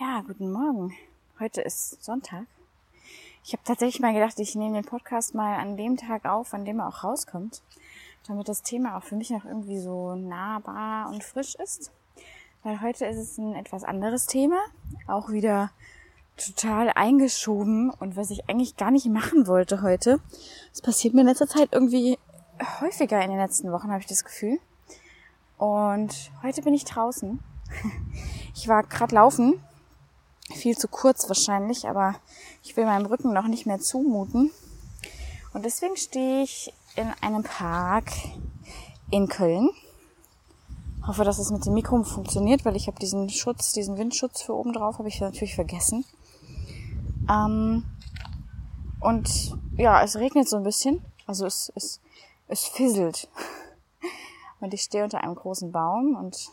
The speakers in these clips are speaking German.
Ja, guten Morgen. Heute ist Sonntag. Ich habe tatsächlich mal gedacht, ich nehme den Podcast mal an dem Tag auf, an dem er auch rauskommt, damit das Thema auch für mich noch irgendwie so nahbar und frisch ist. Weil heute ist es ein etwas anderes Thema, auch wieder total eingeschoben und was ich eigentlich gar nicht machen wollte heute. Das passiert mir in letzter Zeit irgendwie häufiger in den letzten Wochen, habe ich das Gefühl. Und heute bin ich draußen. Ich war gerade laufen viel zu kurz wahrscheinlich, aber ich will meinem Rücken noch nicht mehr zumuten. Und deswegen stehe ich in einem Park in Köln. Hoffe, dass es mit dem Mikro funktioniert, weil ich habe diesen Schutz, diesen Windschutz für oben drauf, habe ich natürlich vergessen. Ähm, und ja, es regnet so ein bisschen. Also es, es, es fisselt. Und ich stehe unter einem großen Baum und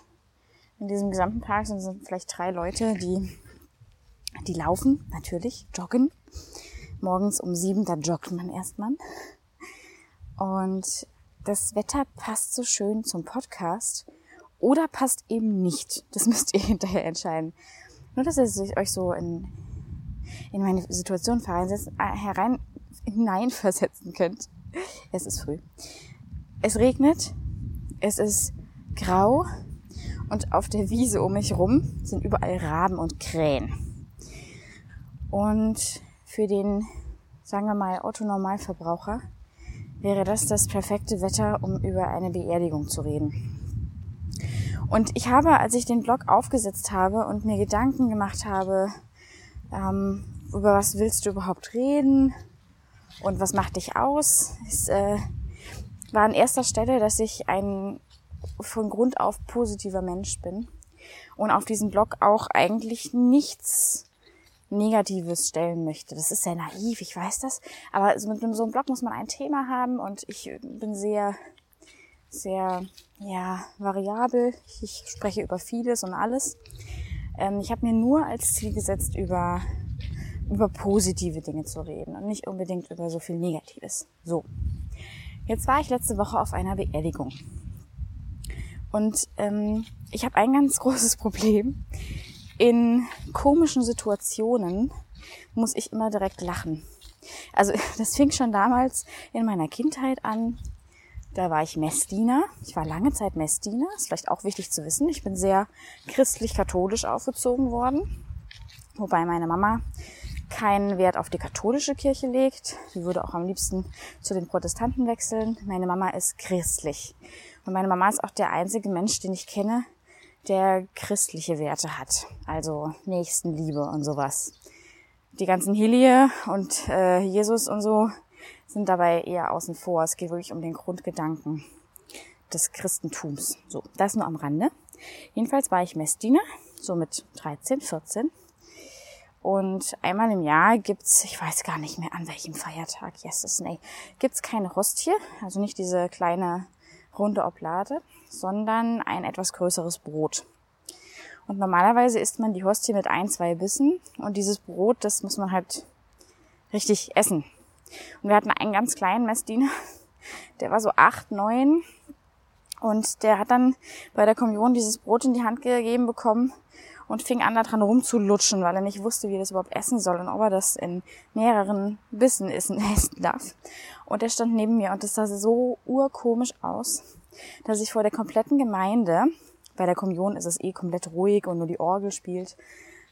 in diesem gesamten Park sind, sind vielleicht drei Leute, die die laufen, natürlich, joggen. Morgens um sieben, da joggt man erstmal. Und das Wetter passt so schön zum Podcast oder passt eben nicht. Das müsst ihr hinterher entscheiden. Nur, dass ihr euch so in, in meine Situation äh, herein, hineinversetzen könnt. Es ist früh. Es regnet. Es ist grau. Und auf der Wiese um mich rum sind überall Raben und Krähen. Und für den, sagen wir mal, Otto-Normalverbraucher wäre das das perfekte Wetter, um über eine Beerdigung zu reden. Und ich habe, als ich den Blog aufgesetzt habe und mir Gedanken gemacht habe, ähm, über was willst du überhaupt reden und was macht dich aus, es äh, war an erster Stelle, dass ich ein von Grund auf positiver Mensch bin und auf diesem Blog auch eigentlich nichts Negatives stellen möchte. Das ist sehr naiv, ich weiß das. Aber mit so einem Blog muss man ein Thema haben und ich bin sehr, sehr, ja, variabel. Ich spreche über vieles und alles. Ähm, ich habe mir nur als Ziel gesetzt, über, über positive Dinge zu reden und nicht unbedingt über so viel Negatives. So. Jetzt war ich letzte Woche auf einer Beerdigung. Und ähm, ich habe ein ganz großes Problem in komischen Situationen muss ich immer direkt lachen. Also das fing schon damals in meiner Kindheit an. Da war ich Messdiener. Ich war lange Zeit Messdiener. Ist vielleicht auch wichtig zu wissen. Ich bin sehr christlich-katholisch aufgezogen worden. Wobei meine Mama keinen Wert auf die katholische Kirche legt. Sie würde auch am liebsten zu den Protestanten wechseln. Meine Mama ist christlich. Und meine Mama ist auch der einzige Mensch, den ich kenne, der christliche Werte hat, also Nächstenliebe und sowas. Die ganzen Hilie und äh, Jesus und so sind dabei eher außen vor. Es geht wirklich um den Grundgedanken des Christentums. So, das nur am Rande. Jedenfalls war ich Messdiener, so mit 13, 14. Und einmal im Jahr gibt's, ich weiß gar nicht mehr an welchem Feiertag, yes, nee, gibt's keine Hostie, also nicht diese kleine runde Oblade, sondern ein etwas größeres Brot. Und normalerweise isst man die Hostie mit ein, zwei Bissen und dieses Brot, das muss man halt richtig essen. Und wir hatten einen ganz kleinen Messdiener, der war so acht, neun und der hat dann bei der Kommunion dieses Brot in die Hand gegeben bekommen und fing an, da dran rumzulutschen, weil er nicht wusste, wie er das überhaupt essen soll und ob er das in mehreren Bissen essen, essen darf. Und er stand neben mir und das sah so urkomisch aus, dass ich vor der kompletten Gemeinde, bei der Kommunion ist es eh komplett ruhig und nur die Orgel spielt,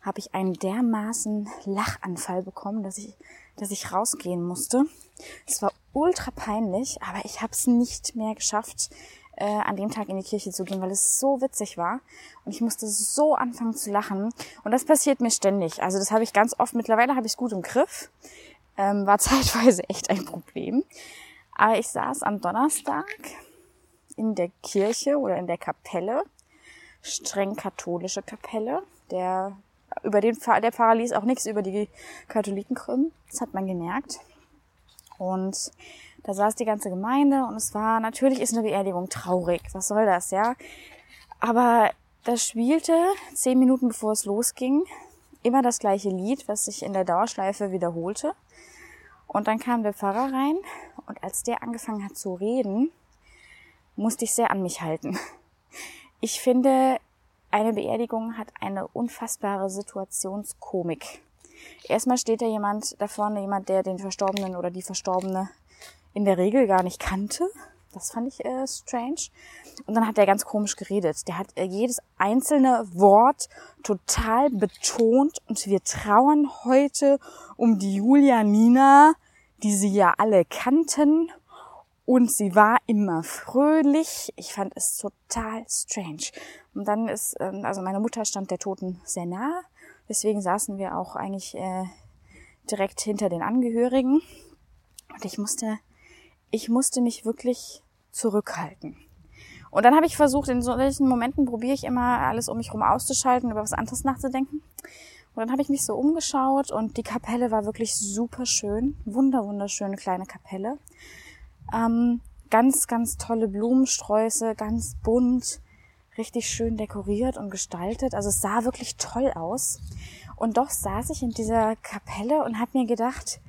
habe ich einen dermaßen Lachanfall bekommen, dass ich, dass ich rausgehen musste. Es war ultra peinlich, aber ich habe es nicht mehr geschafft, äh, an dem Tag in die Kirche zu gehen, weil es so witzig war. Und ich musste so anfangen zu lachen. Und das passiert mir ständig. Also das habe ich ganz oft. Mittlerweile habe ich es gut im Griff. Ähm, war zeitweise echt ein Problem. Aber ich saß am Donnerstag in der Kirche oder in der Kapelle, streng katholische Kapelle. Der über den der Pfarrer ließ auch nichts über die Katholiken krümmen. Das hat man gemerkt. Und da saß die ganze Gemeinde und es war, natürlich ist eine Beerdigung traurig. Was soll das, ja? Aber das spielte zehn Minuten bevor es losging immer das gleiche Lied, was sich in der Dauerschleife wiederholte. Und dann kam der Pfarrer rein und als der angefangen hat zu reden, musste ich sehr an mich halten. Ich finde, eine Beerdigung hat eine unfassbare Situationskomik. Erstmal steht da jemand da vorne, jemand, der den Verstorbenen oder die Verstorbene in der Regel gar nicht kannte. Das fand ich äh, strange. Und dann hat er ganz komisch geredet. Der hat äh, jedes einzelne Wort total betont und wir trauern heute um die Julia Nina, die sie ja alle kannten und sie war immer fröhlich. Ich fand es total strange. Und dann ist, ähm, also meine Mutter stand der Toten sehr nah. Deswegen saßen wir auch eigentlich äh, direkt hinter den Angehörigen. Und ich musste, ich musste mich wirklich zurückhalten. Und dann habe ich versucht, in solchen Momenten probiere ich immer alles um mich herum auszuschalten, über was anderes nachzudenken. Und dann habe ich mich so umgeschaut und die Kapelle war wirklich super schön. Wunder, wunderschöne kleine Kapelle. Ähm, ganz, ganz tolle Blumensträuße, ganz bunt, richtig schön dekoriert und gestaltet. Also es sah wirklich toll aus. Und doch saß ich in dieser Kapelle und habe mir gedacht,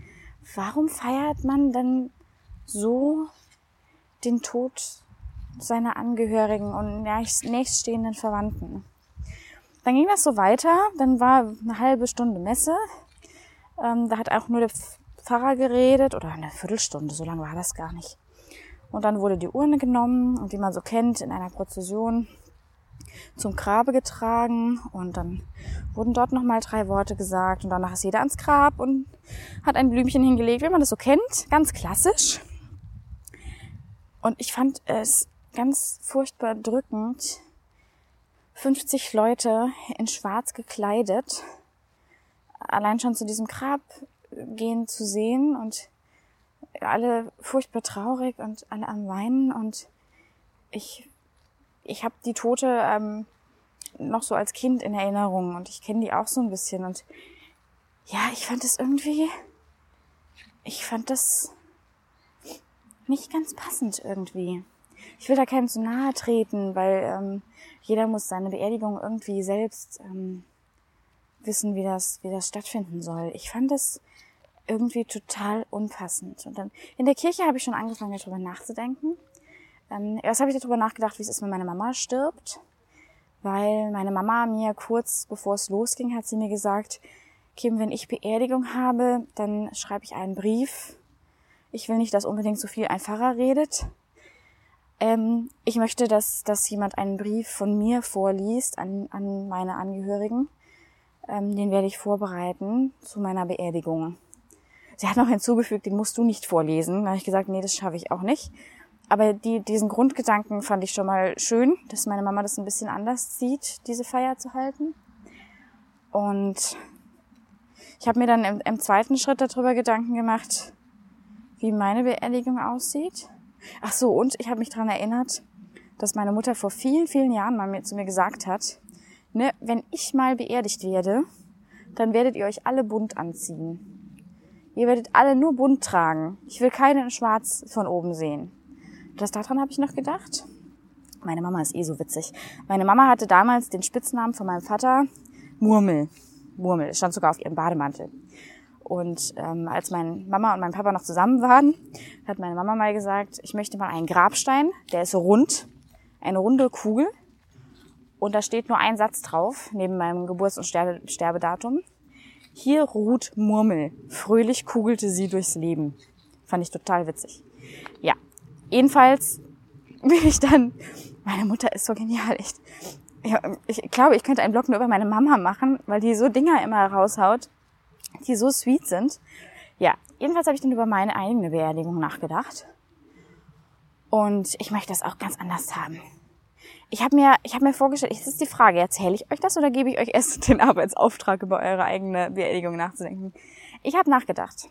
warum feiert man denn so den Tod seiner Angehörigen und nächststehenden Verwandten? Dann ging das so weiter. Dann war eine halbe Stunde Messe. Ähm, da hat auch nur der Pfarrer geredet oder eine Viertelstunde, so lange war das gar nicht. Und dann wurde die Urne genommen und wie man so kennt, in einer Prozession zum Grabe getragen und dann wurden dort nochmal drei Worte gesagt und danach ist jeder ans Grab und hat ein Blümchen hingelegt, wie man das so kennt, ganz klassisch. Und ich fand es ganz furchtbar drückend, 50 Leute in schwarz gekleidet, allein schon zu diesem Grab gehen zu sehen und alle furchtbar traurig und alle am Weinen. Und ich, ich habe die Tote ähm, noch so als Kind in Erinnerung und ich kenne die auch so ein bisschen. Und ja, ich fand das irgendwie, ich fand das nicht ganz passend irgendwie. Ich will da keinem zu nahe treten, weil ähm, jeder muss seine Beerdigung irgendwie selbst ähm, wissen, wie das, wie das stattfinden soll. Ich fand das irgendwie total unpassend. Und dann in der Kirche habe ich schon angefangen, darüber nachzudenken. Ähm, erst habe ich darüber nachgedacht, wie es ist, wenn meine Mama stirbt. Weil meine Mama mir kurz bevor es losging, hat sie mir gesagt, Kim, wenn ich Beerdigung habe, dann schreibe ich einen Brief. Ich will nicht, dass unbedingt so viel ein Pfarrer redet. Ähm, ich möchte, dass, dass jemand einen Brief von mir vorliest an, an meine Angehörigen. Ähm, den werde ich vorbereiten zu meiner Beerdigung. Sie hat noch hinzugefügt, den musst du nicht vorlesen. Da habe ich gesagt, nee, das schaffe ich auch nicht. Aber die, diesen Grundgedanken fand ich schon mal schön, dass meine Mama das ein bisschen anders sieht, diese Feier zu halten. Und ich habe mir dann im, im zweiten Schritt darüber Gedanken gemacht, wie meine Beerdigung aussieht. Ach so, und ich habe mich daran erinnert, dass meine Mutter vor vielen, vielen Jahren mal zu mir gesagt hat, ne, wenn ich mal beerdigt werde, dann werdet ihr euch alle bunt anziehen. Ihr werdet alle nur bunt tragen. Ich will keinen in schwarz von oben sehen. Das daran habe ich noch gedacht. Meine Mama ist eh so witzig. Meine Mama hatte damals den Spitznamen von meinem Vater Murmel. Murmel. Stand sogar auf ihrem Bademantel. Und ähm, als meine Mama und mein Papa noch zusammen waren, hat meine Mama mal gesagt, ich möchte mal einen Grabstein, der ist rund, eine runde Kugel. Und da steht nur ein Satz drauf, neben meinem Geburts- und Sterbe Sterbedatum. Hier ruht Murmel. Fröhlich kugelte sie durchs Leben. Fand ich total witzig. Ja, jedenfalls bin ich dann, meine Mutter ist so genial, echt. Ja, ich glaube, ich könnte einen Blog nur über meine Mama machen, weil die so Dinger immer raushaut, die so sweet sind. Ja, jedenfalls habe ich dann über meine eigene Beerdigung nachgedacht. Und ich möchte das auch ganz anders haben ich habe mir, ich habe mir vorgestellt, es ist die Frage, erzähle ich euch das oder gebe ich euch erst den Arbeitsauftrag, über eure eigene Beerdigung nachzudenken? Ich habe nachgedacht.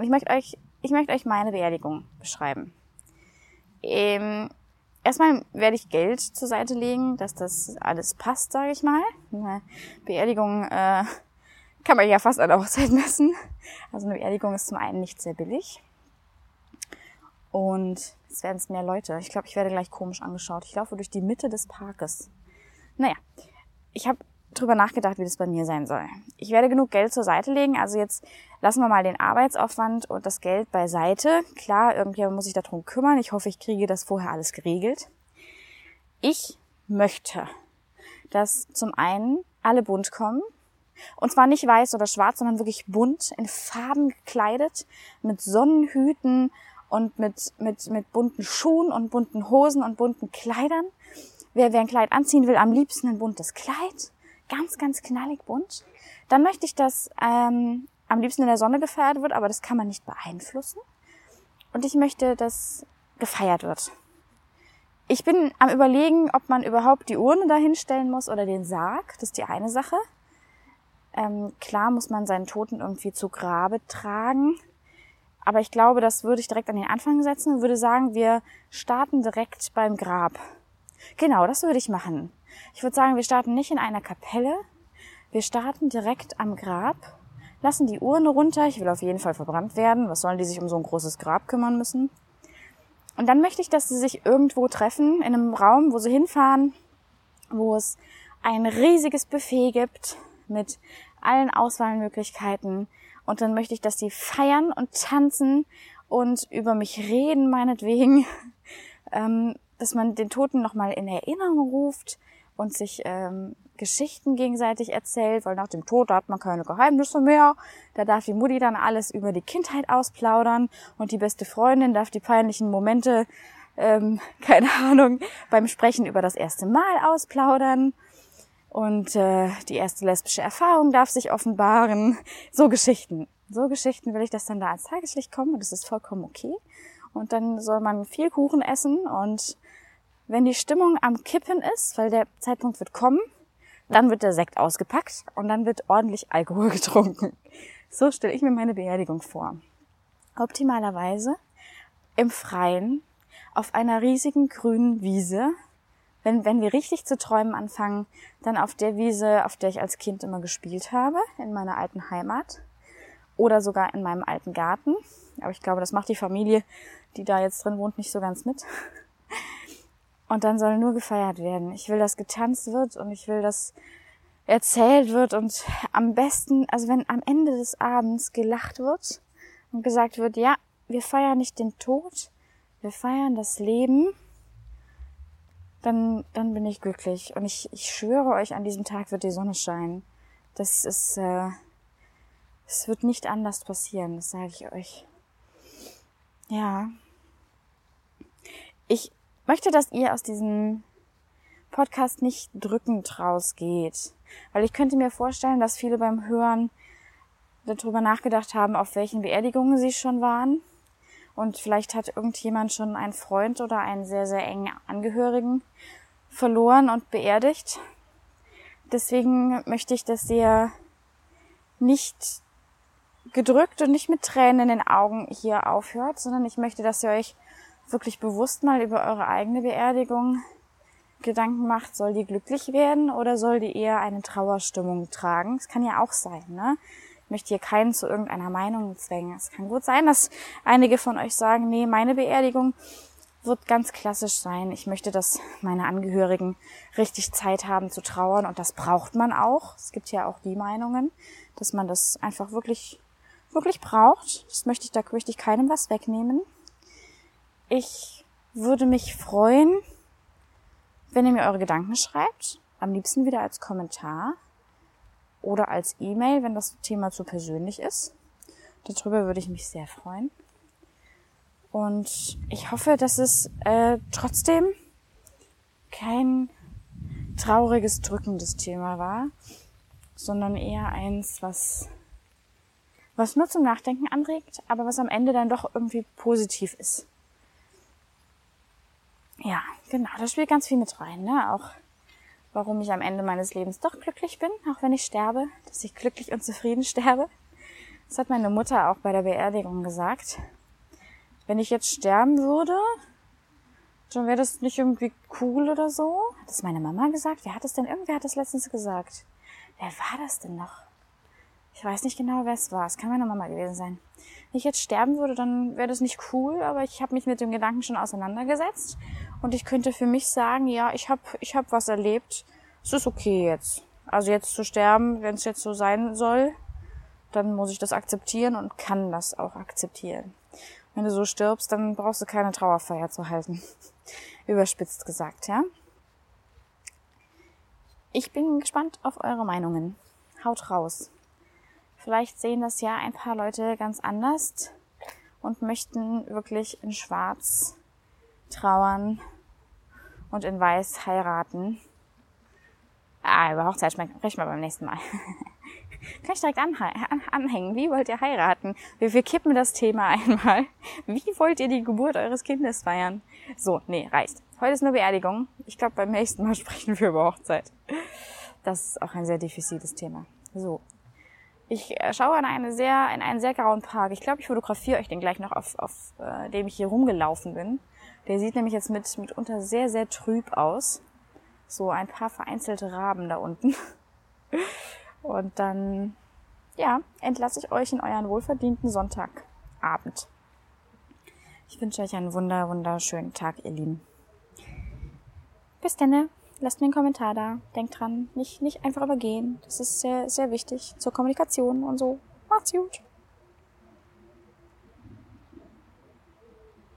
Ich möchte euch, ich möchte euch meine Beerdigung beschreiben. Ähm, erstmal werde ich Geld zur Seite legen, dass das alles passt, sage ich mal. Eine Beerdigung äh, kann man ja fast an der Hochzeit messen. Also eine Beerdigung ist zum einen nicht sehr billig. Und es werden es mehr Leute. Ich glaube, ich werde gleich komisch angeschaut. Ich laufe durch die Mitte des Parkes. Naja, ich habe drüber nachgedacht, wie das bei mir sein soll. Ich werde genug Geld zur Seite legen. Also jetzt lassen wir mal den Arbeitsaufwand und das Geld beiseite. Klar, irgendwie muss ich darum kümmern. Ich hoffe, ich kriege das vorher alles geregelt. Ich möchte, dass zum einen alle bunt kommen. Und zwar nicht weiß oder schwarz, sondern wirklich bunt, in Farben gekleidet, mit Sonnenhüten und mit, mit, mit bunten Schuhen und bunten Hosen und bunten Kleidern. Wer, wer ein Kleid anziehen will, am liebsten ein buntes Kleid. Ganz, ganz knallig bunt. Dann möchte ich, dass ähm, am liebsten in der Sonne gefeiert wird, aber das kann man nicht beeinflussen. Und ich möchte, dass gefeiert wird. Ich bin am überlegen, ob man überhaupt die Urne dahinstellen muss oder den Sarg. Das ist die eine Sache. Ähm, klar muss man seinen Toten irgendwie zu Grabe tragen. Aber ich glaube, das würde ich direkt an den Anfang setzen und würde sagen, wir starten direkt beim Grab. Genau, das würde ich machen. Ich würde sagen, wir starten nicht in einer Kapelle. Wir starten direkt am Grab, lassen die Urne runter. Ich will auf jeden Fall verbrannt werden. Was sollen die sich um so ein großes Grab kümmern müssen? Und dann möchte ich, dass sie sich irgendwo treffen, in einem Raum, wo sie hinfahren, wo es ein riesiges Buffet gibt mit allen Auswahlmöglichkeiten. Und dann möchte ich, dass sie feiern und tanzen und über mich reden, meinetwegen. Ähm, dass man den Toten nochmal in Erinnerung ruft und sich ähm, Geschichten gegenseitig erzählt, weil nach dem Tod hat man keine Geheimnisse mehr. Da darf die Mutti dann alles über die Kindheit ausplaudern und die beste Freundin darf die peinlichen Momente, ähm, keine Ahnung, beim Sprechen über das erste Mal ausplaudern. Und äh, die erste lesbische Erfahrung darf sich offenbaren. So Geschichten. So Geschichten will ich, dass dann da ans Tageslicht kommen und das ist vollkommen okay. Und dann soll man viel Kuchen essen und wenn die Stimmung am Kippen ist, weil der Zeitpunkt wird kommen, dann wird der Sekt ausgepackt und dann wird ordentlich Alkohol getrunken. So stelle ich mir meine Beerdigung vor. Optimalerweise im Freien auf einer riesigen grünen Wiese. Wenn, wenn wir richtig zu träumen anfangen, dann auf der Wiese, auf der ich als Kind immer gespielt habe, in meiner alten Heimat. Oder sogar in meinem alten Garten. Aber ich glaube, das macht die Familie, die da jetzt drin wohnt, nicht so ganz mit. Und dann soll nur gefeiert werden. Ich will, dass getanzt wird und ich will, dass erzählt wird und am besten, also wenn am Ende des Abends gelacht wird und gesagt wird, ja, wir feiern nicht den Tod, wir feiern das Leben, dann, dann bin ich glücklich. Und ich, ich schwöre euch, an diesem Tag wird die Sonne scheinen. Das ist, äh, es wird nicht anders passieren, das sage ich euch. Ja. Ich möchte, dass ihr aus diesem Podcast nicht drückend rausgeht. Weil ich könnte mir vorstellen, dass viele beim Hören darüber nachgedacht haben, auf welchen Beerdigungen sie schon waren. Und vielleicht hat irgendjemand schon einen Freund oder einen sehr, sehr engen Angehörigen verloren und beerdigt. Deswegen möchte ich, dass ihr nicht gedrückt und nicht mit Tränen in den Augen hier aufhört, sondern ich möchte, dass ihr euch wirklich bewusst mal über eure eigene Beerdigung Gedanken macht, soll die glücklich werden oder soll die eher eine Trauerstimmung tragen? Das kann ja auch sein, ne? Möchte hier keinen zu irgendeiner Meinung zwängen. Es kann gut sein, dass einige von euch sagen, nee, meine Beerdigung wird ganz klassisch sein. Ich möchte, dass meine Angehörigen richtig Zeit haben zu trauern und das braucht man auch. Es gibt ja auch die Meinungen, dass man das einfach wirklich, wirklich braucht. Das möchte ich, da ich keinem was wegnehmen. Ich würde mich freuen, wenn ihr mir eure Gedanken schreibt. Am liebsten wieder als Kommentar oder als E-Mail, wenn das Thema zu persönlich ist. Darüber würde ich mich sehr freuen. Und ich hoffe, dass es äh, trotzdem kein trauriges, drückendes Thema war, sondern eher eins, was, was nur zum Nachdenken anregt, aber was am Ende dann doch irgendwie positiv ist ja, genau, das spielt ganz viel mit rein, ne? Auch warum ich am Ende meines Lebens doch glücklich bin, auch wenn ich sterbe, dass ich glücklich und zufrieden sterbe. Das hat meine Mutter auch bei der Beerdigung gesagt. Wenn ich jetzt sterben würde, dann wäre das nicht irgendwie cool oder so. Hat das meine Mama gesagt? Wer hat das denn? Irgendwer hat das letztens gesagt. Wer war das denn noch? Ich weiß nicht genau, wer es war. Es kann meine Mama gewesen sein. Wenn ich jetzt sterben würde, dann wäre das nicht cool, aber ich habe mich mit dem Gedanken schon auseinandergesetzt und ich könnte für mich sagen, ja, ich habe ich hab was erlebt. Es ist okay jetzt. Also jetzt zu sterben, wenn es jetzt so sein soll, dann muss ich das akzeptieren und kann das auch akzeptieren. Wenn du so stirbst, dann brauchst du keine Trauerfeier zu halten. Überspitzt gesagt, ja. ich bin gespannt auf eure Meinungen. Haut raus. Vielleicht sehen das ja ein paar Leute ganz anders und möchten wirklich in Schwarz trauern und in Weiß heiraten. Ah, über Hochzeit sprechen wir beim nächsten Mal. Kann ich direkt anhängen. Wie wollt ihr heiraten? Wir, wir kippen das Thema einmal. Wie wollt ihr die Geburt eures Kindes feiern? So, nee, reicht. Heute ist nur Beerdigung. Ich glaube, beim nächsten Mal sprechen wir über Hochzeit. Das ist auch ein sehr diffiziles Thema. So. Ich äh, schaue in, eine sehr, in einen sehr grauen Park. Ich glaube, ich fotografiere euch den gleich noch, auf, auf äh, dem ich hier rumgelaufen bin. Der sieht nämlich jetzt mit, mitunter sehr, sehr trüb aus. So ein paar vereinzelte Raben da unten. Und dann, ja, entlasse ich euch in euren wohlverdienten Sonntagabend. Ich wünsche euch einen wunder, wunderschönen Tag, ihr Lieben. Bis dann. Lasst mir einen Kommentar da. Denkt dran, nicht, nicht einfach übergehen. Das ist sehr, sehr wichtig zur Kommunikation und so. Macht's gut.